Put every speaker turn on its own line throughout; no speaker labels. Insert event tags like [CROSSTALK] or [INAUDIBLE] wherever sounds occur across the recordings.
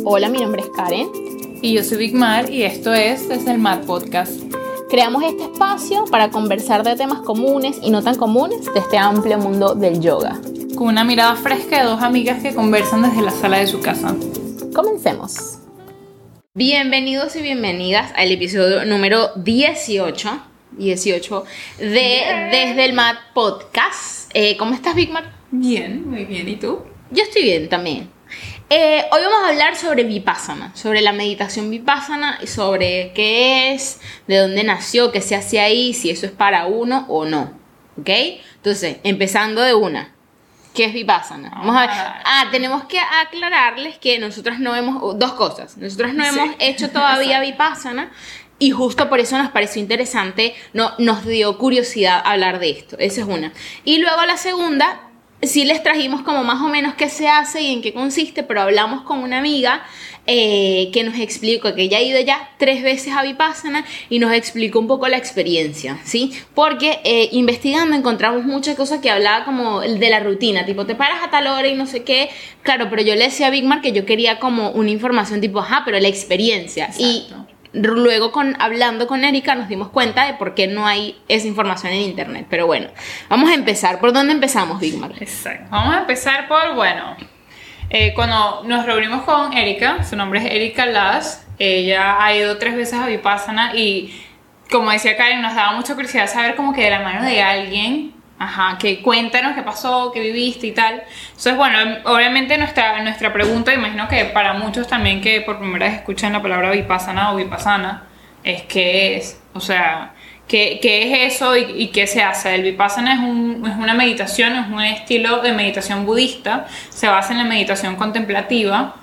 Hola, mi nombre es Karen.
Y yo soy Big Mar y esto es Desde el Mar Podcast.
Creamos este espacio para conversar de temas comunes y no tan comunes de este amplio mundo del yoga.
Con una mirada fresca de dos amigas que conversan desde la sala de su casa.
Comencemos. Bienvenidos y bienvenidas al episodio número 18. 18 de Desde el Mat Podcast. Eh, ¿Cómo estás, Big Mar?
Bien, muy bien. ¿Y tú?
Yo estoy bien también. Eh, hoy vamos a hablar sobre Vipassana, sobre la meditación Vipassana sobre qué es, de dónde nació, qué se hace ahí, si eso es para uno o no. ¿Ok? Entonces, empezando de una. ¿Qué es Vipassana? Vamos a ver. Ah, tenemos que aclararles que nosotros no hemos. Dos cosas. Nosotros no hemos hecho todavía [LAUGHS] Vipassana y justo por eso nos pareció interesante, no, nos dio curiosidad hablar de esto. Esa es una. Y luego la segunda sí les trajimos como más o menos qué se hace y en qué consiste, pero hablamos con una amiga eh, que nos explicó que ella ha ido ya tres veces a Vipassana y nos explicó un poco la experiencia, ¿sí? Porque eh, investigando encontramos muchas cosas que hablaba como de la rutina, tipo te paras a tal hora y no sé qué, claro, pero yo le decía a Big Mar que yo quería como una información tipo, ajá, pero la experiencia. Y luego con, hablando con Erika nos dimos cuenta de por qué no hay esa información en internet. Pero bueno, vamos a empezar. ¿Por dónde empezamos, Bigmar?
Exacto. Vamos a empezar por, bueno, eh, cuando nos reunimos con Erika, su nombre es Erika Las, ella ha ido tres veces a Vipassana y como decía Karen, nos daba mucha curiosidad saber como que de la mano de alguien Ajá, que cuéntanos qué pasó, qué viviste y tal. Entonces, bueno, obviamente nuestra, nuestra pregunta, imagino que para muchos también que por primera vez escuchan la palabra vipassana o vipassana, es qué es, o sea, qué, qué es eso y, qué se hace. El vipassana es, un, es una meditación, es un estilo de meditación budista, se basa en la meditación contemplativa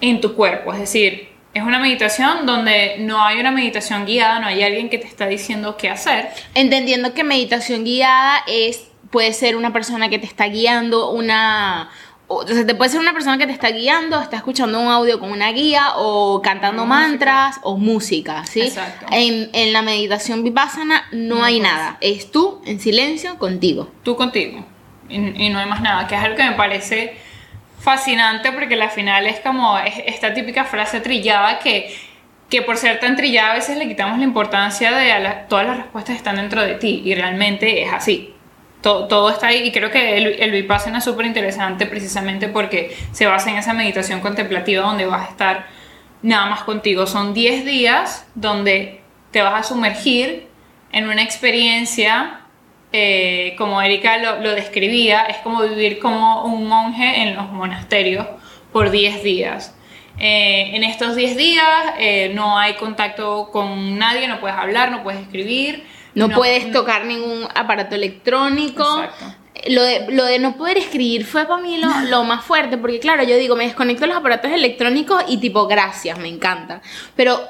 en tu cuerpo, es decir, es una meditación donde no hay una meditación guiada, no hay alguien que te está diciendo qué hacer.
Entendiendo que meditación guiada es puede ser una persona que te está guiando, una o sea, te puede ser una persona que te está guiando, está escuchando un audio con una guía o cantando mantras o música, ¿sí? Exacto. En, en la meditación vipassana no, hay nada, es tú en silencio contigo.
Tú contigo y, y no hay más nada, que es algo que me parece fascinante porque la final es como esta típica frase trillada que, que por ser tan trillada a veces le quitamos la importancia de todas las respuestas están dentro de ti y realmente es así. Todo, está ahí y creo que el, el Vipassana es súper interesante precisamente porque se basa en esa meditación contemplativa donde vas a estar nada más contigo. Son 10 días donde te vas a sumergir en una experiencia eh, como Erika lo, describía, es como vivir como un monje en los monasterios por 10 días. Eh, en estos 10 días eh, no hay contacto con nadie, no puedes hablar, no puedes escribir.
No, puedes tocar ningún aparato electrónico. Lo de, lo de, no poder escribir fue para mí lo, lo, más fuerte, porque claro, yo digo, me desconecto los aparatos electrónicos y tipo, gracias, me encanta. Pero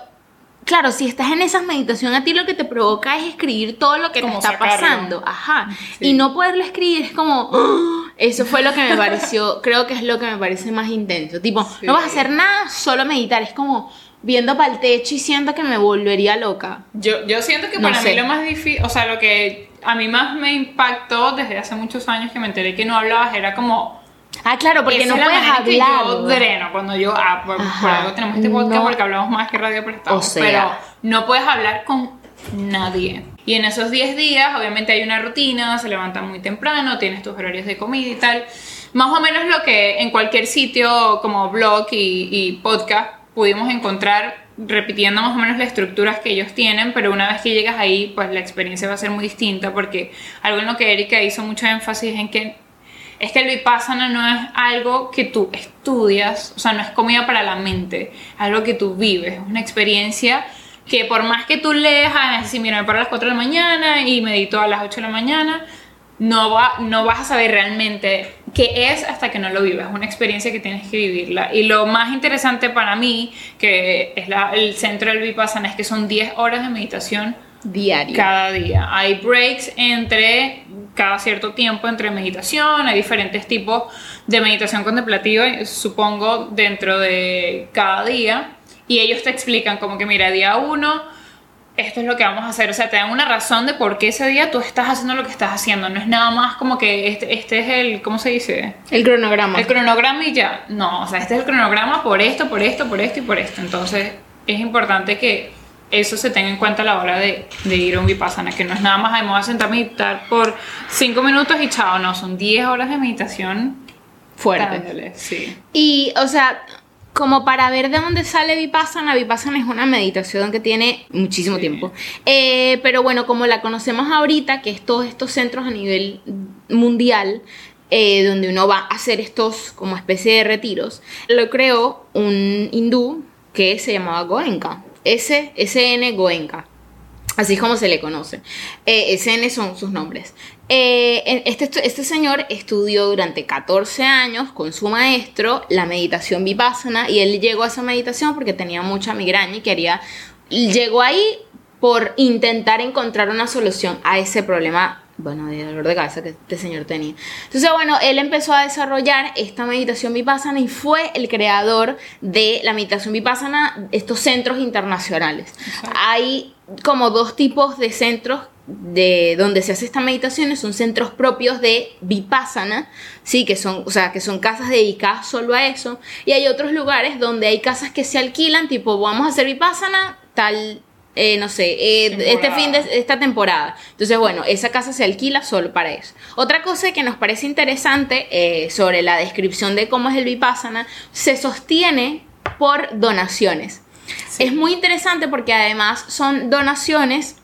claro, si estás en esa meditación, a ti lo que te provoca es escribir todo lo que te está pasando. Ajá. Y no poderlo escribir es como. ¡ah! Eso fue lo que me pareció. [LAUGHS] creo que es lo que me parece más intenso. Tipo, no vas a hacer nada, solo meditar. Es como viendo para el techo y siento que me volvería loca.
Yo, yo siento que para mí lo más difícil. O sea, lo que a mí más me impactó desde hace muchos años que me enteré que no hablabas era como
Ah, claro, porque no puedes hablar. Que
yo dreno cuando yo. Ah, por, algo tenemos este podcast porque hablamos más que radio prestado. O sea, pero no puedes hablar con nadie. Y en esos 10 días, obviamente, hay una rutina, se levantan muy temprano, tienes tus horarios de comida y tal. Más o menos lo que en cualquier sitio como blog y, y podcast pudimos encontrar repitiendo más o menos las estructuras que ellos tienen, pero una vez que llegas ahí, pues la experiencia va a ser muy distinta porque algo en lo que Erika hizo mucho énfasis en que es que el vipassana no es algo que tú estudias, o sea, no es comida para la mente, algo que tú vives, es una experiencia que por más que tú leas, ah, si mira, me paro a las 4 de la mañana y medito a las 8 de la mañana, no, va, no vas a saber realmente qué es hasta que no lo vives. Es una experiencia que tienes que vivirla. Y lo más interesante para mí, que es el centro del Vipassana, es que son 10 horas de meditación
diaria.
Cada día. Hay breaks entre cada cierto tiempo entre meditación, hay diferentes tipos de meditación contemplativa, supongo, dentro de cada día. Y ellos te explican como que, mira, día uno esto es lo que vamos a hacer. O sea, te dan una razón de por qué ese día tú estás haciendo lo que estás haciendo. No es nada más como que este, este es el, ¿cómo se dice?
El cronograma.
El cronograma y ya. No, o sea, este es el cronograma por esto, por esto, por esto y por esto. Entonces, es importante que eso se tenga en cuenta a la hora de, de ir a un vipassana, que no es nada más, ay, me voy a sentar a meditar por 5 minutos y chao, no, son 10 horas de meditación
fuerte. Sí. Y, o sea, como para ver de dónde sale Vipassana, Vipassana es una meditación que tiene muchísimo tiempo. Eh, pero bueno, como la conocemos ahorita, que es todos estos centros a nivel mundial, eh, donde uno va a hacer estos como especie de retiros, lo creó un hindú que se llamaba Goenka. S, SN Goenka. Así es como se le conoce. Eh, SN son sus nombres. Eh, este, este señor estudió durante 14 años con su maestro la meditación vipassana y él llegó a esa meditación porque tenía mucha migraña y quería. Llegó ahí por intentar encontrar una solución a ese problema bueno, de dolor de cabeza que este señor tenía. Entonces, bueno, él empezó a desarrollar esta meditación vipassana y fue el creador de la meditación vipassana, estos centros internacionales. Hay como dos tipos de centros de donde se hace esta meditación son centros propios de vipassana, sí, que son, o sea, que son casas dedicadas solo a eso, y hay otros lugares donde hay casas que se alquilan, tipo, vamos a hacer vipassana tal eh, no sé, eh, este fin de esta temporada. Entonces, bueno, esa casa se alquila solo para eso. Otra cosa que nos parece interesante eh, sobre la descripción de cómo es el Vipassana, se sostiene por donaciones. Es muy interesante porque además son donaciones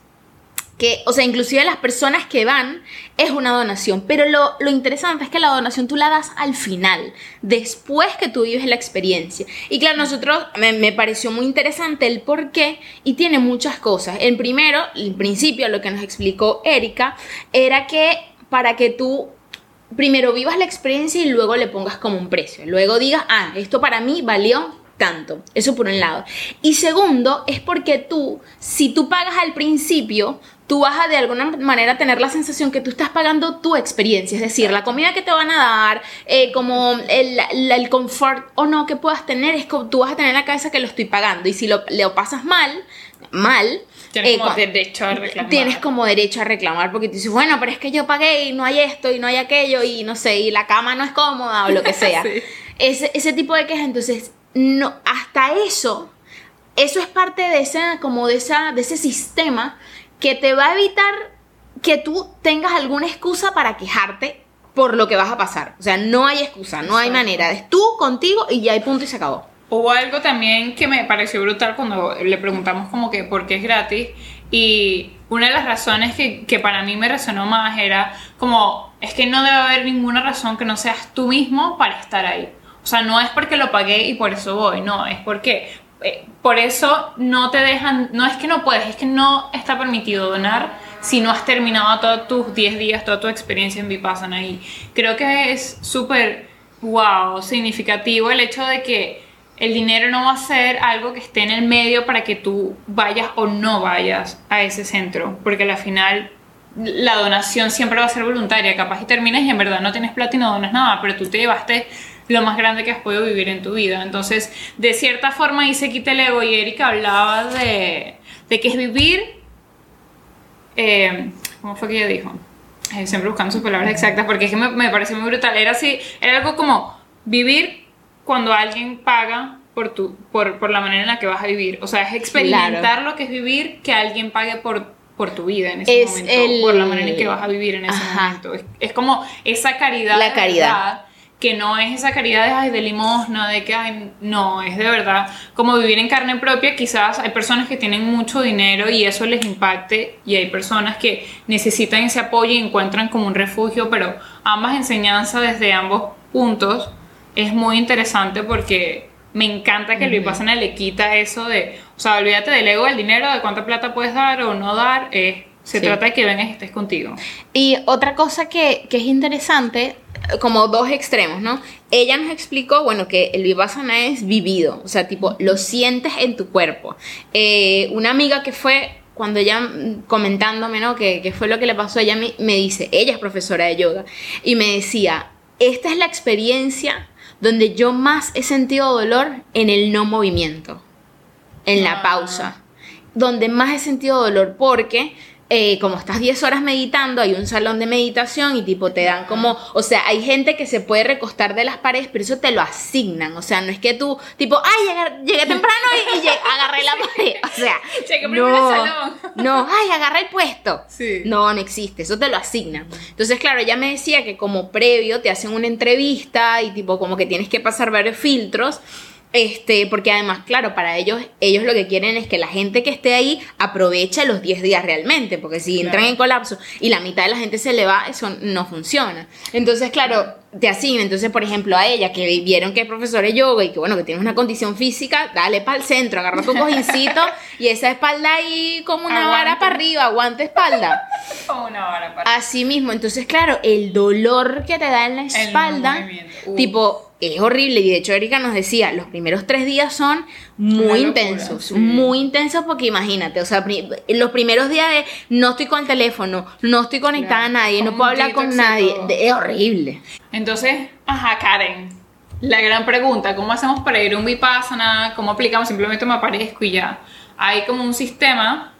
que, o sea, inclusive las personas que van es una donación, pero lo, interesante es que la donación tú la das al final, después que tú vives la experiencia. Y claro, nosotros me, pareció muy interesante el por qué y tiene muchas cosas. En primero, en principio, lo que nos explicó Erika era que para que tú primero vivas la experiencia y luego le pongas como un precio. Luego digas, ah, esto para mí valió tanto. Eso por un lado. Y segundo, es porque tú, si tú pagas al principio, tú vas a de alguna manera tener la sensación que tú estás pagando tu experiencia, es decir, la comida que te van a dar, eh, como el, el, confort o no que puedas tener, es que tú vas a tener en la cabeza que lo estoy pagando y si lo, lo pasas mal, mal,
Tienes eh, como derecho a reclamar.
Tienes como derecho a reclamar porque tú dices, bueno, pero es que yo pagué y no hay esto y no hay aquello y no sé, y la cama no es cómoda o lo que [LAUGHS] sea. ese, ese tipo de quejas, entonces, no, hasta eso, eso es parte de ese, como de, esa, de ese sistema que te va a evitar que tú tengas alguna excusa para quejarte por lo que vas a pasar. O sea, no hay excusa, no hay manera. Es tú contigo y ya hay punto y se acabó.
Hubo algo también que me pareció brutal cuando le preguntamos como que por qué es gratis y una de las razones que, que, para mí me resonó más era como, es que no debe haber ninguna razón que no seas tú mismo para estar ahí. Sea, no es porque lo pagué y por eso voy, no, es porque eh, por eso no te dejan, no es que no puedes, es que no está permitido donar si no has terminado todos tus 10 días, toda tu experiencia en Vipassana. Y creo que es súper, wow, significativo el hecho de que el dinero no va a ser algo que esté en el medio para que tú vayas o no vayas a ese centro, porque al final la donación siempre va a ser voluntaria, capaz y terminas y en verdad no tienes plata y no donas nada, pero tú te llevaste lo más grande que has podido vivir en tu vida. Entonces, de cierta forma, ahí se quita el ego y Erika hablaba de, de que es vivir, eh, ¿cómo fue que ella dijo? Eh, siempre buscando sus palabras exactas porque es que me, me pareció muy brutal. Era así, era algo como vivir cuando alguien paga por, tu, por, por, la manera en la que vas a vivir. O sea, es experimentar lo que es vivir que alguien pague por, por tu vida en ese momento, por la manera en que vas a vivir en ese momento. Es, como esa caridad.
La caridad
que no es esa caridad de, de limosna, de que, ay, no, es de verdad como vivir en carne propia. Quizás hay personas que tienen mucho dinero y eso les impacte y hay personas que necesitan ese apoyo y encuentran como un refugio, pero ambas enseñanzas desde ambos puntos es muy interesante porque me encanta que Luis Vipassana le quita eso de, o sea, olvídate del ego del dinero, de cuánta plata puedes dar o no dar, es se trata de que vengas y estés contigo.
Y otra cosa que, que, es interesante, como dos extremos, ¿no? Ella nos explicó, bueno, que el vipassana es vivido, o sea, tipo, lo sientes en tu cuerpo. Eh, una amiga que fue, cuando ella mm, comentándome, ¿no? Que, que fue lo que le pasó, ella me, me dice, ella es profesora de yoga, y me decía, esta es la experiencia donde yo más he sentido dolor en el no movimiento, en la ah. pausa donde más he sentido dolor porque eh, como estás 10 horas meditando, hay un salón de meditación y tipo te dan como, o sea, hay gente que se puede recostar de las paredes, pero eso te lo asignan, o sea, no es que tú, tipo, ay, llegué, temprano y, agarré la [LAUGHS] pared, o sea, no, salón. no, ay, agarré el puesto, sí. no, no existe, eso te lo asignan. Entonces, claro, ella me decía que como previo te hacen una entrevista y tipo como que tienes que pasar varios filtros este, porque además, claro, para ellos, ellos lo que quieren es que la gente que esté ahí aproveche los 10 días realmente, porque si entran en colapso y la mitad de la gente se le va, eso no funciona. Entonces, claro, te asignan. Entonces, por ejemplo, a ella, que vieron que es profesora de yoga y que, bueno, que tienes una condición física, dale para el centro, agarra tu cojincito y esa espalda ahí como una vara para arriba, aguante espalda. [LAUGHS]
Como una vara para arriba.
Así mismo. Entonces, claro, el dolor que te da en la espalda, tipo es horrible y de hecho Erika nos decía, los primeros tres días son muy intensos, muy intensos porque imagínate, o sea, los primeros días de no estoy con el teléfono, no estoy conectada a nadie, no puedo hablar con nadie, es horrible.
Entonces, ajá, Karen, la gran pregunta, ¿cómo hacemos para ir a un Vipassana? ¿Cómo aplicamos? Simplemente me aparezco y ya. Hay como un sistema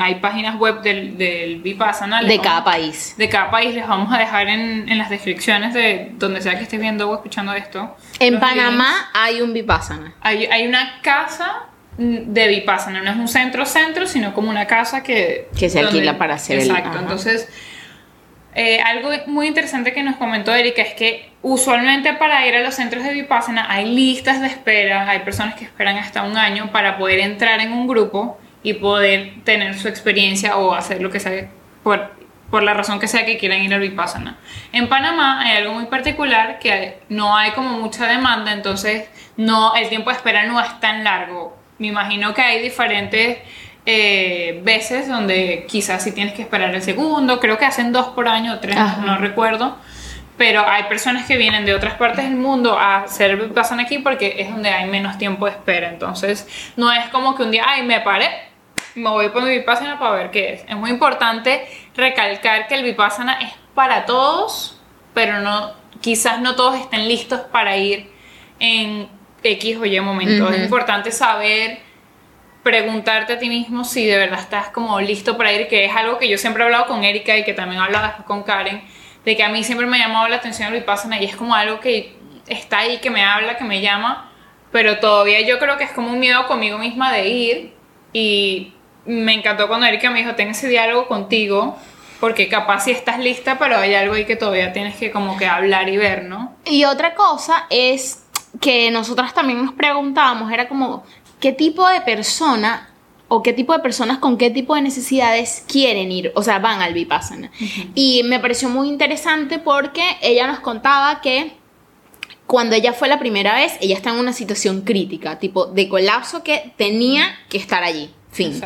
hay páginas web del, del Vipassana.
De cada país.
De cada país. Les vamos a dejar en, en, las descripciones de donde sea que estés viendo o escuchando esto.
En Panamá hay un Vipassana.
Hay, hay una casa de Vipassana. No es un centro-centro, sino como una casa que...
Que se alquila para hacer
Exacto. Entonces... Eh, algo muy interesante que nos comentó Erika es que usualmente para ir a los centros de Vipassana hay listas de espera, hay personas que esperan hasta un año para poder entrar en un grupo y poder tener su experiencia o hacer lo que sea por, por la razón que sea que quieran ir al Vipassana. En Panamá hay algo muy particular que no hay como mucha demanda, entonces no, el tiempo de espera no es tan largo. Me imagino que hay diferentes eh, veces donde quizás si tienes que esperar el segundo, creo que hacen dos por año o tres, no recuerdo. Pero hay personas que vienen de otras partes del mundo a hacer Vipassana aquí porque es donde hay menos tiempo de espera. Entonces, no es como que un día, ay, me paré, me voy por mi Vipassana para ver qué es. Es muy importante recalcar que el Vipassana es para todos, pero no, quizás no todos estén listos para ir en X o Y momento. Es importante saber preguntarte a ti mismo si de verdad estás como listo para ir, que es algo que yo siempre he hablado con Erika y que también he hablado con Karen, de que a mí siempre me ha llamado la atención el Vipassana y es como algo que está ahí, que me habla, que me llama, pero todavía yo creo que es como un miedo conmigo misma de ir y me encantó cuando Erika me dijo, ten ese diálogo contigo, porque capaz si estás lista, pero hay algo ahí que todavía tienes que como que hablar y ver, ¿no?
Y otra cosa es que nosotras también nos preguntábamos, era como, ¿qué tipo de persona o qué tipo de personas con qué tipo de necesidades quieren ir, o sea, van al Vipassana? Y me pareció muy interesante porque ella nos contaba que cuando ella fue la primera vez, ella está en una situación crítica, tipo de colapso que tenía que estar allí. Fin.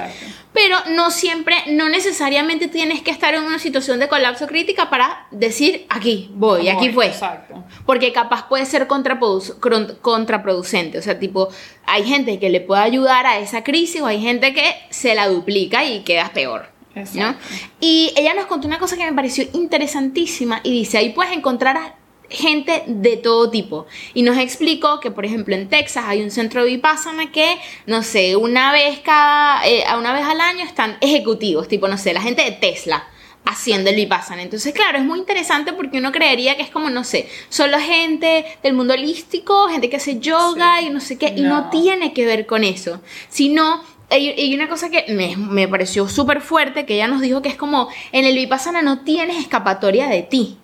Pero no siempre, no necesariamente tienes que estar en una situación de colapso crítica para decir aquí voy, aquí fue. Exacto. Porque capaz puede ser contraproducente. O sea, tipo, hay gente que le puede ayudar a esa crisis o hay gente que se la duplica y quedas peor. ¿no? Y ella nos contó una cosa que me pareció interesantísima y dice, ahí puedes encontrar gente de todo tipo. Y nos explicó que, por ejemplo, en Texas hay un centro de Vipassana que, no sé, una vez cada, eh, una vez al año están ejecutivos, tipo, no sé, la gente de Tesla haciendo el Vipassana. Entonces, claro, es muy interesante porque uno creería que es como, no sé, solo gente del mundo holístico, gente que hace yoga y no sé qué, y no tiene que ver con eso, sino y una cosa que me, me pareció súper fuerte, que ella nos dijo que es como, en el Vipassana no tienes escapatoria de ti.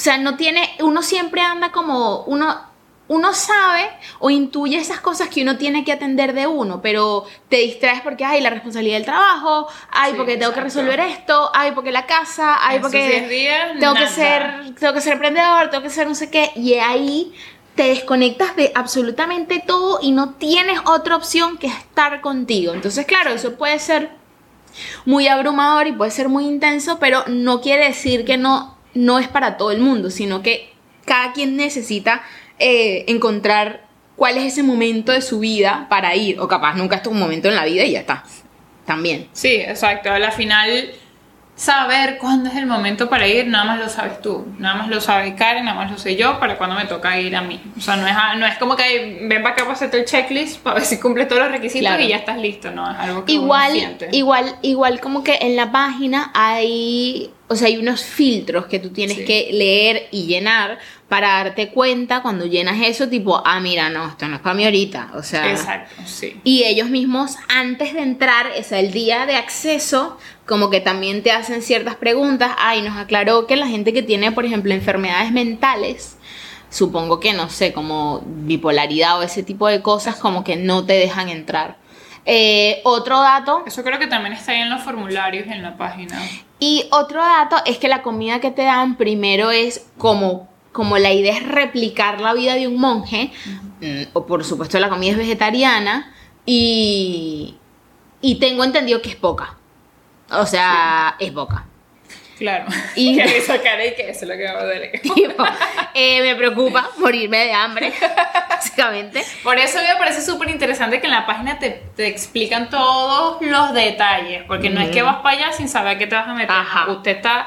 O sea, no tiene, uno siempre anda como, uno, uno sabe o intuye esas cosas que uno tiene que atender de uno, pero te distraes porque hay la responsabilidad del trabajo, hay porque tengo que resolver esto, hay porque la casa, hay porque tengo que ser tengo que ser emprendedor, tengo que ser no sé qué y ahí te desconectas de absolutamente todo y no tienes otra opción que estar contigo. Entonces, claro, eso puede ser muy abrumador y puede ser muy intenso, pero no quiere decir que no no es para todo el mundo, sino que cada quien necesita eh, encontrar cuál es ese momento de su vida para ir, o capaz nunca es un momento en la vida y ya está, también.
Sí, exacto, a la final saber cuándo es el momento para ir, nada más lo sabes tú, nada más lo sabe Karen, nada más lo sé yo para cuando me toca ir a mí. O sea, no es, no es como que ven para acá para hacerte el checklist para ver si cumple todos los requisitos y ya estás listo, no, es algo que
igual, igual, igual como que en la página hay, o sea, hay unos filtros que tú tienes que leer y llenar para darte cuenta cuando llenas eso, tipo, ah, mira, no, esto no es para mí ahorita. O sea.
Exacto, sí.
Y ellos mismos, antes de entrar, o sea, el día de acceso, como que también te hacen ciertas preguntas. Ah, y nos aclaró que la gente que tiene, por ejemplo, enfermedades mentales, supongo que no sé, como bipolaridad o ese tipo de cosas, como que no te dejan entrar. Eh, otro dato.
Eso creo que también está ahí en los formularios en la página.
Y otro dato es que la comida que te dan primero es como como la idea es replicar la vida de un monje, mm, o por supuesto la comida es vegetariana, y, y tengo entendido que es poca. O sea, es poca.
Claro. Y que eso, y que eso es lo que va a. [LAUGHS]
Tipo, eh, me preocupa morirme de hambre, [LAUGHS] básicamente.
Por eso me parece súper interesante que en la página te, te, explican todos los detalles, porque no es que vas para allá sin saber qué te vas a meter. Ajá. Usted está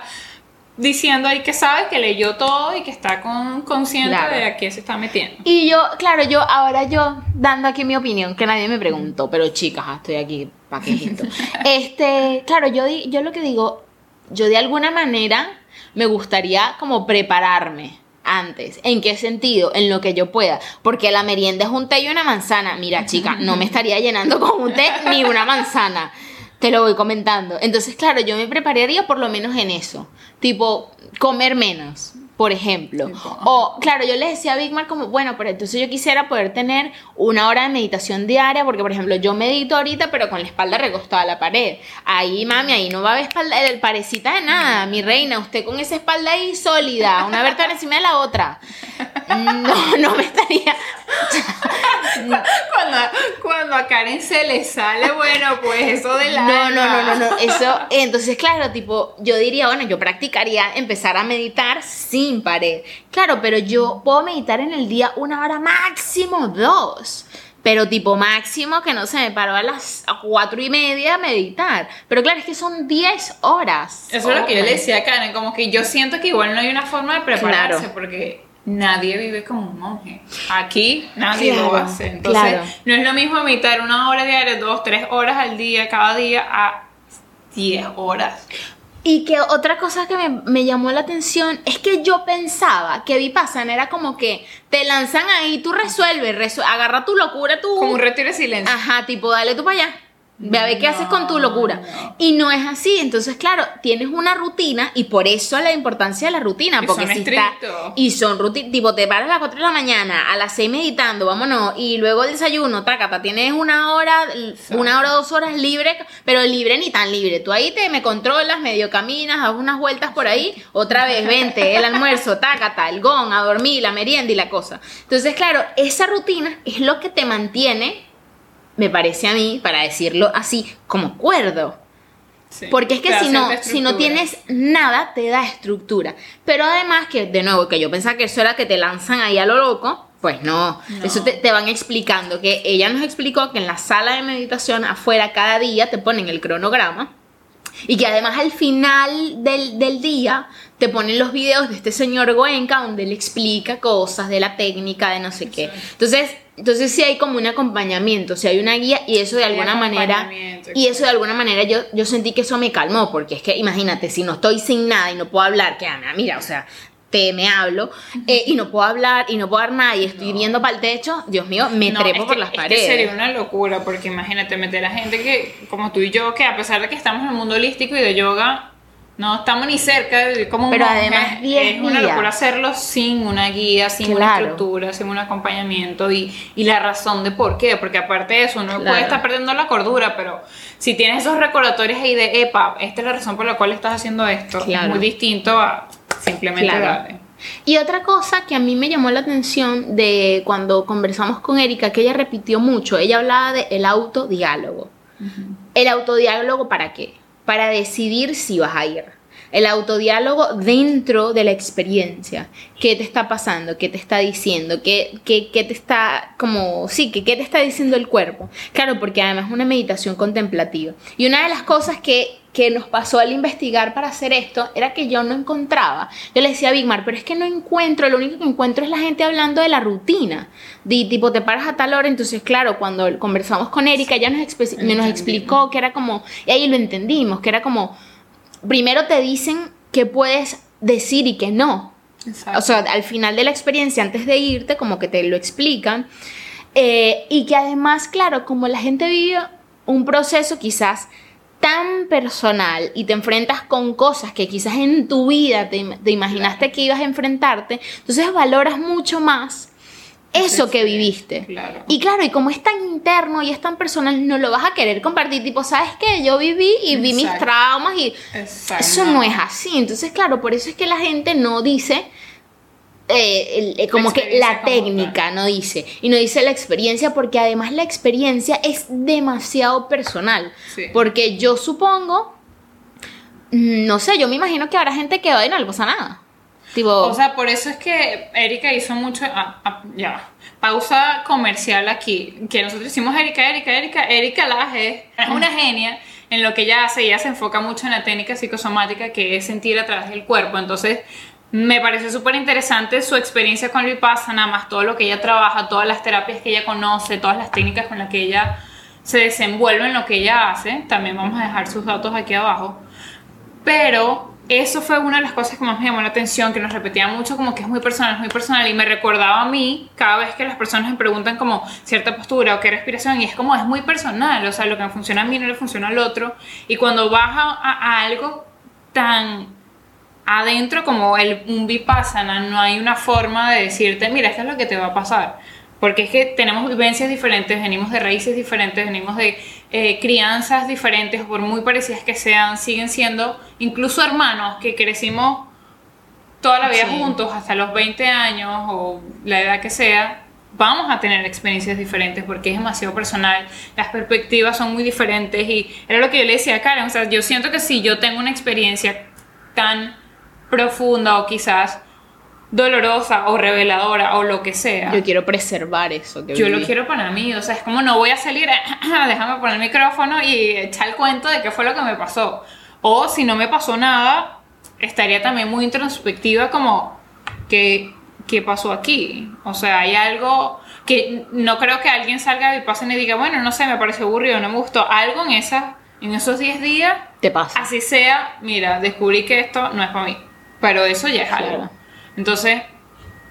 diciendo ahí que sabe, que leyó todo y que está con, consciente de a qué se está metiendo.
Y yo, claro, yo ahora yo dando aquí mi opinión, que nadie me preguntó, pero chicas, ah, estoy aquí para [LAUGHS] este, claro, yo, yo lo que digo, yo de alguna manera me gustaría como prepararme antes. ¿En qué sentido? En lo que yo pueda. Porque la merienda es un té y una manzana. Mira, chica, no me [LAUGHS] estaría llenando con un té ni una manzana te lo voy comentando. Entonces, claro, yo me prepararía por lo menos en eso. Tipo, comer menos por ejemplo. O, claro, yo le decía a Big como, bueno, pero entonces yo quisiera poder tener una hora de meditación diaria, porque, por ejemplo, yo medito ahorita, pero con la espalda recostada a la pared. Ahí, mami, ahí no va a haber espalda, el parecita de nada, mi reina, usted con esa espalda ahí sólida, una vértebra encima de la otra. [LAUGHS] No, no me estaría... [LAUGHS]
cuando, cuando a Karen se le sale, bueno, pues eso de la...
No, no, no, no, no, eso, entonces, claro, tipo, yo diría, bueno, yo practicaría empezar a meditar sin pared. Claro, pero yo puedo meditar en el día una hora máximo dos. Pero tipo máximo que no se me paró a las cuatro y media a meditar. Pero claro, es que son 10 horas.
Eso es lo que yo le decía a Karen, como que yo siento que igual no hay una forma de prepararse porque nadie vive como un monje. Aquí nadie lo hace. Entonces, no es lo mismo meditar una hora diaria, dos, tres horas al día, cada día, a 10 horas.
Y que otra cosa que me, llamó la atención es que yo pensaba que Vipassana era como que te lanzan ahí, tú resuelves, agarra tu locura, tú...
Como un retiro de silencio.
Ajá, tipo, dale tú para allá. Ve a ver qué haces con tu locura. Y no es así. Entonces, claro, tienes una rutina y por eso la importancia de la rutina. porque si está. Y son rutinas. Tipo, te paras a las 4 de la mañana, a las 6 meditando, vámonos. Y luego el desayuno, tácata. Tienes una hora, una hora, dos horas libre, pero libre ni tan libre. Tú ahí te me controlas, medio caminas, haces unas vueltas por ahí. Otra vez, vente, el almuerzo, [LAUGHS] tácata, el gon, a dormir, la merienda y la cosa. Entonces, claro, esa rutina es lo que te mantiene me parece a mí, para decirlo así, como cuerdo. Porque es que si no, si no tienes nada, te da estructura. Pero además que, de nuevo, que yo pensaba que eso era que te lanzan ahí a lo loco, pues no, eso te, van explicando, que ella nos explicó que en la sala de meditación afuera cada día te ponen el cronograma y que además al final del, del día te ponen los videos de este señor Goenka donde él explica cosas de la técnica, de no sé qué. Entonces, entonces sí hay como un acompañamiento, si hay una guía y eso de alguna manera y eso de alguna manera yo, yo sentí que eso me calmó porque es que imagínate si no estoy sin nada y no puedo hablar, que ah, mira, o sea, te me hablo eh, y no puedo hablar y no puedo dar nada y estoy viendo para el techo, Dios mío, me trepo por las paredes.
Que sería una locura porque imagínate meter a gente que como tú y yo que a pesar de que estamos en el mundo holístico y de yoga no estamos ni cerca de como
Pero además
es una locura hacerlo sin una guía, sin una estructura, sin un acompañamiento y, y, la razón de por qué. Porque aparte de eso, uno puede estar perdiendo la cordura, pero si tienes esos recordatorios ahí de, epa, esta es la razón por la cual estás haciendo esto, es muy distinto a simplemente darle.
Y otra cosa que a mí me llamó la atención de cuando conversamos con Erika, que ella repitió mucho, ella hablaba de el autodiálogo. ¿El autodiálogo para qué? Para decidir si vas a ir. El autodiálogo dentro de la experiencia. ¿Qué te está pasando? ¿Qué te está diciendo? ¿Qué, qué, qué te está como, sí, ¿qué, qué te está diciendo el cuerpo? Claro, porque además es una meditación contemplativa. Y una de las cosas que que nos pasó al investigar para hacer esto era que yo no encontraba. Yo le decía a Bigmar, pero es que no encuentro, lo único que encuentro es la gente hablando de la rutina. De tipo, te paras a tal hora. Entonces, claro, cuando conversamos con Erika, ella nos, nos explicó que era como, y ahí lo entendimos, que era como, primero te dicen que puedes decir y que no. O sea, al final de la experiencia, antes de irte, como que te lo explican. Eh, y que además, claro, como la gente vive un proceso quizás tan personal y te enfrentas con cosas que quizás en tu vida te, imaginaste que ibas a enfrentarte, entonces valoras mucho más eso que viviste. Y claro, y como es tan interno y es tan personal, no lo vas a querer compartir. Tipo, ¿sabes qué? Yo viví y vi mis traumas y eso no es así. Entonces, claro, por eso es que la gente no dice eh, eh, como que la técnica, no dice, y no dice la experiencia, porque además la experiencia es demasiado personal, porque yo supongo, mm, no sé, yo me imagino que habrá gente que va y no le pasa nada.
Tipo, o sea, por eso es que Erika hizo mucho, ah, ah, ya, pausa comercial aquí, que nosotros hicimos Erika, Erika, Erika, Erika Laje, es una genia en lo que ella hace, ella se enfoca mucho en la técnica psicosomática que es sentir a través del cuerpo, entonces me parece súper interesante su experiencia con Vipassana, más todo lo que ella trabaja, todas las terapias que ella conoce, todas las técnicas con las que ella se desenvuelve en lo que ella hace. También vamos a dejar sus datos aquí abajo. Pero eso fue una de las cosas que más me llamó la atención, que nos repetía mucho como que es muy personal, es muy personal, y me recordaba a mí cada vez que las personas me preguntan como cierta postura o qué respiración, y es como es muy personal, o sea, lo que me funciona a mí no le funciona al otro, y cuando baja a algo tan adentro como el, un vipassana no hay una forma de decirte, mira, esto es lo que te va a pasar. Porque es que tenemos vivencias diferentes, venimos de raíces diferentes, venimos de eh, crianzas diferentes, por muy parecidas que sean, siguen siendo incluso hermanos que crecimos toda la vida juntos hasta los 20 años o la edad que sea, vamos a tener experiencias diferentes porque es demasiado personal, las perspectivas son muy diferentes y era lo que yo le decía a Karen, o sea, yo siento que si yo tengo una experiencia tan profunda o quizás dolorosa o reveladora o lo que sea.
Yo quiero preservar eso.
yo lo quiero para mí, o sea, es como no voy a salir, [CLEARS THROAT] déjame poner el micrófono y echar el cuento de qué fue lo que me pasó. O si no me pasó nada, estaría también muy introspectiva como que qué pasó aquí. O sea, hay algo que no creo que alguien salga y pasen y diga, bueno, no sé, me pareció aburrido, no me gustó. Algo en, esa, en esos 10 días,
te pasa.
Así sea, mira, descubrí que esto no es para mí pero eso ya es algo. Entonces,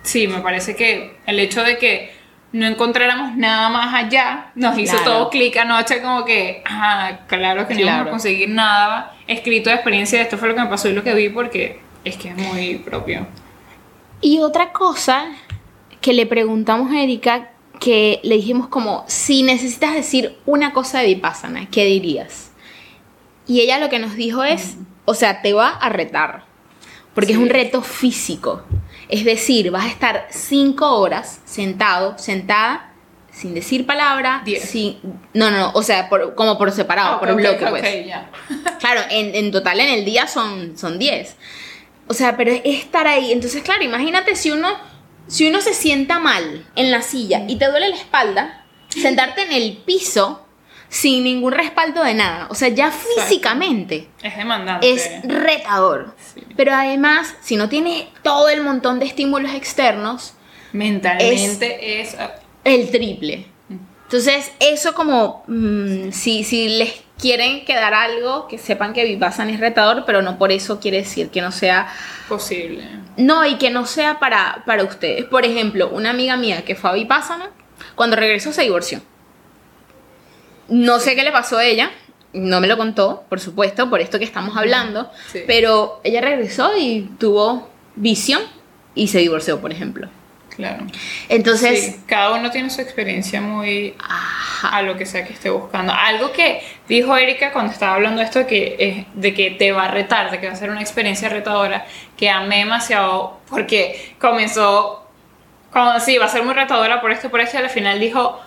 sí, me parece que el hecho de que no encontráramos nada más allá, nos hizo todo clic anoche como que, ah, claro que no íbamos a conseguir nada escrito de experiencia, esto fue lo que me pasó y lo que vi porque es que es muy propio.
Y otra cosa que le preguntamos a Erika, que le dijimos como, si necesitas decir una cosa de Vipassana, ¿qué dirías? Y ella lo que nos dijo es, o sea, te va a retar porque es un reto físico. Es decir, vas a estar cinco horas sentado, sentada, sin decir palabra, sin, no, no, o sea, como por separado, por bloque, pues. [LAUGHS] claro, en, total en el día son, son 10. O sea, pero es estar ahí. Entonces, claro, imagínate si uno, si uno se sienta mal en la silla y te duele la espalda, sentarte en el piso sin ningún respaldo de nada. O sea, ya físicamente
es demandante.
Es retador. Pero además, si no tiene todo el montón de estímulos externos,
mentalmente es,
el triple. Entonces, eso como, mm, si, si les quieren quedar algo, que sepan que Vipassana es retador, pero no por eso quiere decir que no sea
posible.
No, y que no sea para, para ustedes. Por ejemplo, una amiga mía que fue a Vipassana, cuando regresó se divorció. No sé qué le pasó a ella, no me lo contó, por supuesto, por esto que estamos hablando, pero ella regresó y tuvo visión y se divorció, por ejemplo.
Claro.
Entonces.
cada uno tiene su experiencia muy a lo que sea que esté buscando. Algo que dijo Erika cuando estaba hablando de esto, que es de que te va a retar, de que va a ser una experiencia retadora, que amé demasiado porque comenzó como sí, va a ser muy retadora por esto, por esto, y al final dijo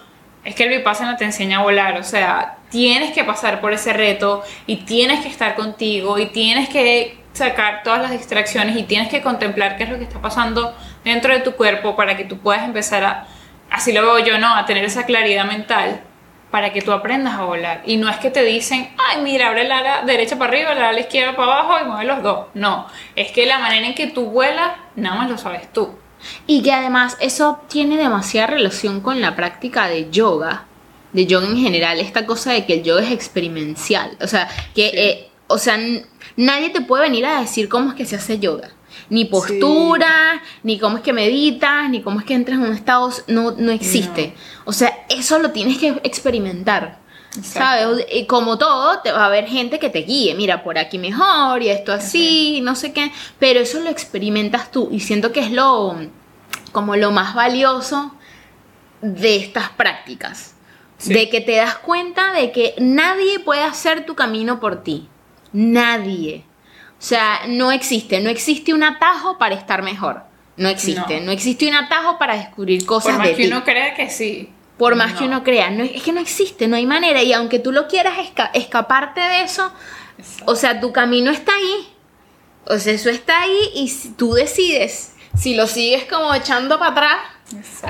es que el Vipassana te enseña a volar, o sea, tienes que pasar por ese reto y tienes que estar contigo y tienes que sacar todas las distracciones y tienes que contemplar qué es lo que está pasando dentro de tu cuerpo para que tú puedas empezar a, así lo veo yo, ¿no? A tener esa claridad mental para que tú aprendas a volar. Y no es que te dicen, ay, mira, abre la ala derecha para arriba, la ala izquierda para abajo y mueve los dos. No, es que la manera en que tú vuelas, nada más lo sabes tú.
Y que además eso tiene demasiada relación con la práctica de yoga, de yoga en general, esta cosa de que el yoga es experimental. O sea, que, eh, o sea, nadie te puede venir a decir cómo es que se hace yoga ni postura, ni cómo es que meditas, ni cómo es que entras en un estado, no, no existe. O sea, eso lo tienes que experimentar. ¿Sabes? Y como todo, te va a haber gente que te guíe, mira, por aquí mejor y esto así, no sé qué, pero eso lo experimentas tú y siento que es lo como lo más valioso de estas prácticas, de que te das cuenta de que nadie puede hacer tu camino por ti, nadie. O sea, no existe, no existe un atajo para estar mejor. No existe, no, existe un atajo para descubrir cosas
Por más
que
uno crea que sí.
Por más que uno crea, no, es que no existe, no hay manera. Y aunque tú lo quieras escaparte de eso, o sea, tu camino está ahí. O sea, eso está ahí y tú decides si lo sigues como echando para atrás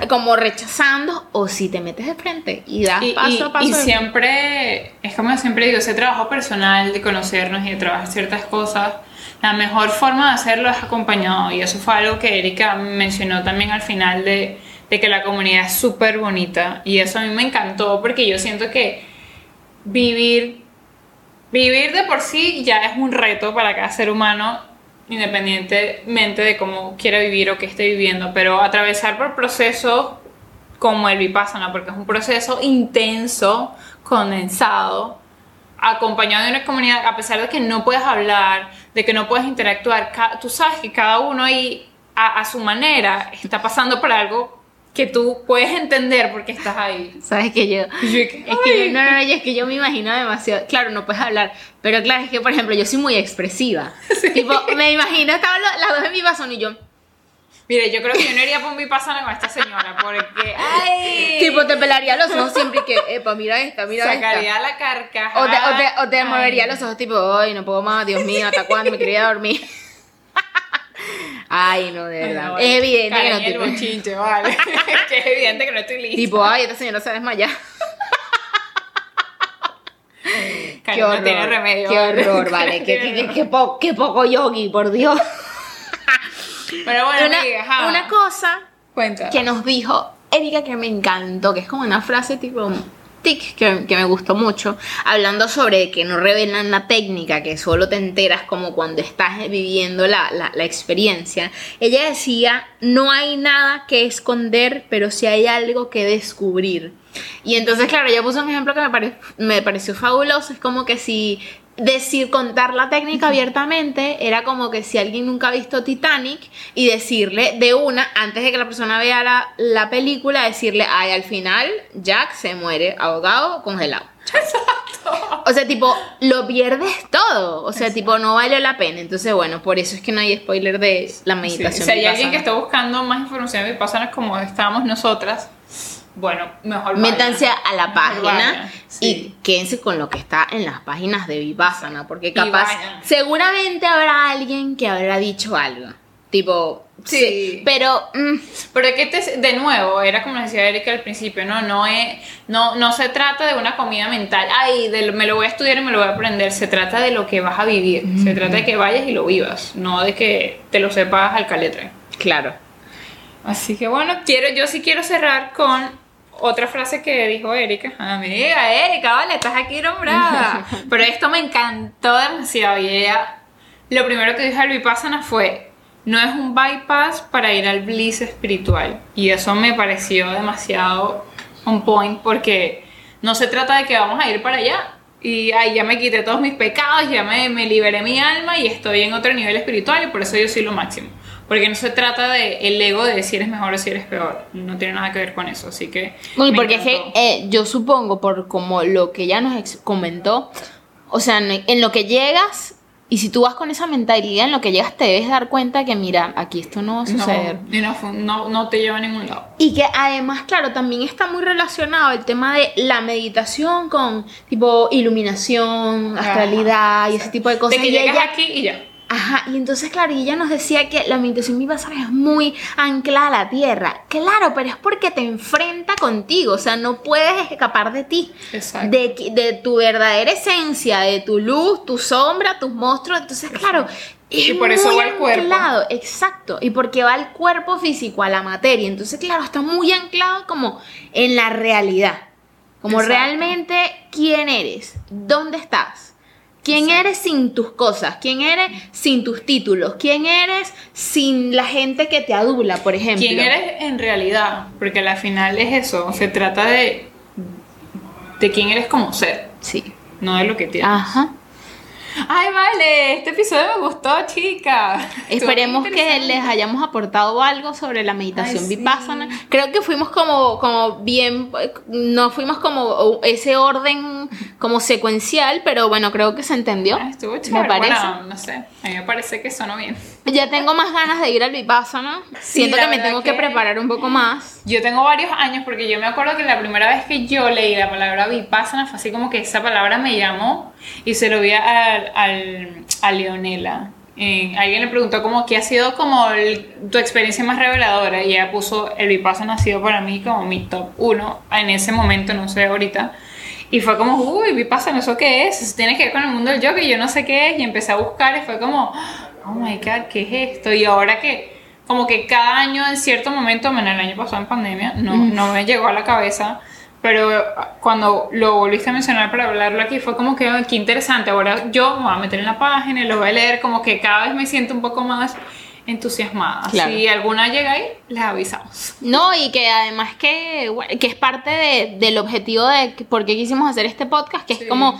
como rechazando o si te metes de frente y das paso a paso.
Y siempre, es como siempre digo, ese trabajo personal de conocernos y de trabajar ciertas cosas, la mejor forma de hacerlo es acompañado. Y eso fue algo que Erika mencionó también al final de, de que la comunidad es súper bonita. Y eso a mí me encantó porque yo siento que vivir, vivir de por sí ya es un reto para cada ser humano independientemente de cómo quiera vivir o qué esté viviendo, pero atravesar por procesos como el Vipassana, porque es un proceso intenso, condensado, acompañado de una comunidad, a pesar de que no puedes hablar, de que no puedes interactuar, tú sabes que cada uno ahí a, a su manera está pasando por algo que tú puedes entender porque estás ahí.
Sabes que yo, es que yo, no, no, es que yo me imagino demasiado, claro, no puedes hablar, pero claro, es que por ejemplo, yo soy muy expresiva. [LAUGHS] Tipo, me imagino, estaban las dos en mi vaso y yo
Mire, yo creo que yo no iría por mi pasana con esta señora, porque. ¡Ay!
Tipo, te pelaría los ojos siempre y que, epa, mira esta, mira
Sacaría
esta.
la carcajada.
O te, o te, o te movería los ojos, tipo, ay, no puedo más, Dios mío, ¿hasta cuándo me quería dormir? Ay, no, de verdad. es evidente que no
estoy. El bochinche, vale. [LAUGHS] [LAUGHS] es evidente que no estoy lista.
Tipo, ay, esta señora se desmaya. [LAUGHS]
qué horror, no tiene remedio.
Qué horror, vale. qué, qué, qué, qué, poco yogi, por Dios.
Pero bueno,
una,
amiga,
una cosa
Cuenta.
que nos dijo Erika que me encantó, que es como una frase tipo que, me gustó mucho, hablando sobre que no revelan la técnica, que solo te enteras como cuando estás viviendo la, la, experiencia. Ella decía, no hay nada que esconder, pero sí hay algo que descubrir. Y entonces, claro, ella puso un ejemplo que me, me pareció fabuloso, es como que si decir, contar la técnica abiertamente era como que si alguien nunca ha visto Titanic y decirle de una, antes de que la persona vea la, la película, decirle, ay, al final Jack se muere ahogado, congelado.
Exacto.
O sea, tipo, lo pierdes todo. O sea, tipo, no vale la pena. Entonces, bueno, por eso es que no hay spoiler de la meditación.
si hay alguien que está buscando más información de Vipassana como estábamos nosotras, bueno, mejor
Métanse a la página y quédense con lo que está en las páginas de Vipassana, porque capaz, seguramente habrá alguien que habrá dicho algo. Tipo, sí, pero... Mm,
pero que te, de nuevo, era como decía Erika al principio, ¿no? No, es, no, no se trata de una comida mental, ay, me lo voy a estudiar y me lo voy a aprender, se trata de lo que vas a vivir, se trata de que vayas y lo vivas, no de que te lo sepas al caletre.
Claro.
Así que bueno, quiero, yo sí quiero cerrar con otra frase que dijo Erika, amiga Erika, vale, estás aquí nombrada. [LAUGHS] Pero esto me encantó demasiado y ella, lo primero que dijo al Vipassana fue, no es un bypass para ir al bliss espiritual. Y eso me pareció demasiado on point porque no se trata de que vamos a ir para allá. Y ay, ya me quité todos mis pecados, ya me, me liberé mi alma y estoy en otro nivel espiritual y por eso yo soy lo máximo. Porque no se trata de el ego de si eres mejor o si eres peor. No tiene nada que ver con eso. Así que.
Uy, porque es que eh, yo supongo, por como lo que ella nos comentó, o sea, en lo que llegas. Y si tú vas con esa mentalidad, en lo que llegas te debes dar cuenta que, mira, aquí esto no va a suceder.
No, no, no te lleva a ningún lado.
Y que además, claro, también está muy relacionado el tema de la meditación con, tipo, iluminación, astralidad y ese tipo de cosas.
De que llegas aquí y ya
Ajá, y entonces, claro, y ella nos decía que la meditación vipassana es muy anclada a la tierra. Claro, pero es porque te enfrenta contigo, o sea, no puedes escapar de ti. Exacto. De, de tu verdadera esencia, de tu luz, tu sombra, tus monstruos. Entonces, claro, y por eso va el cuerpo. Anclado, exacto. Y porque va el cuerpo físico, a la materia. Entonces, claro, está muy anclado como en la realidad. Como realmente quién eres, dónde estás, quién eres sin tus cosas, quién eres sin tus títulos, quién eres sin la gente que te adula, por ejemplo.
¿Quién eres en realidad? Porque al final es eso, se trata de, de quién eres como ser. Sí. No de lo que tienes. Ajá. Ay, vale, este episodio me gustó, chica.
Esperemos que les hayamos aportado algo sobre la meditación vipassana. Creo que fuimos como, como bien, no fuimos como ese orden como secuencial, pero bueno, creo que se entendió.
estuvo chévere. Me parece. Bueno, no sé, a mí me parece que sonó bien.
Ya tengo más ganas de ir al vipassana. Siento que me tengo que, preparar un poco más.
Yo tengo varios años porque yo me acuerdo que la primera vez que yo leí la palabra vipassana fue así como que esa palabra me llamó y se lo vi a, a Leonela. Eh, alguien le preguntó como qué ha sido como tu experiencia más reveladora y ella puso el vipassana ha sido para mí como mi top uno en ese momento, no sé ahorita. Y fue como, uy, Vipassana, ¿eso qué es? Eso tiene que ver con el mundo del yoga y yo no sé qué es. Y empecé a buscar y fue como, oh my god, ¿qué es esto? Y ahora que, como que cada año en cierto momento, bueno, el año pasado en pandemia, no, no me llegó a la cabeza, pero cuando lo volviste a mencionar para hablarlo aquí, fue como que, qué interesante. Ahora yo me voy a meter en la página y lo voy a leer, como que cada vez me siento un poco más entusiasmada. Si alguna llega ahí, les avisamos.
No, y que además que, que es parte de, del objetivo de por qué quisimos hacer este podcast, que es como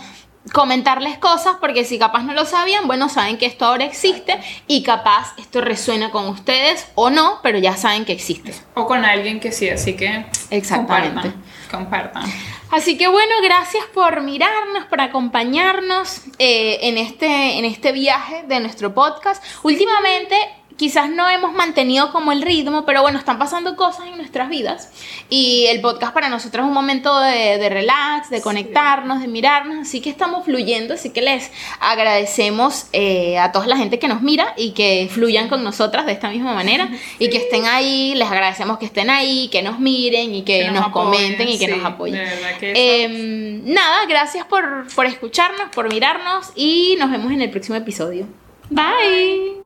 comentarles cosas porque si capaz no lo sabían, bueno, saben que esto ahora existe y capaz esto resuena con ustedes o no, pero ya saben que existe.
O con alguien que sí, así que Exactamente. compartan.
Así que bueno, gracias por mirarnos, por acompañarnos eh, en, este, en este viaje de nuestro podcast. Últimamente quizás no hemos mantenido como el ritmo, pero bueno, están pasando cosas en nuestras vidas. Y el podcast para nosotros es un momento de, relax, de conectarnos, de mirarnos, así que estamos fluyendo, así que les agradecemos eh, a toda la gente que nos mira y que fluyan con nosotras de esta misma manera. [LAUGHS] Y que estén ahí, les agradecemos que estén ahí, que nos miren y que, nos, comenten y que nos apoyen. Em, nada, gracias por, por escucharnos, por mirarnos y nos vemos en el próximo episodio. Bye.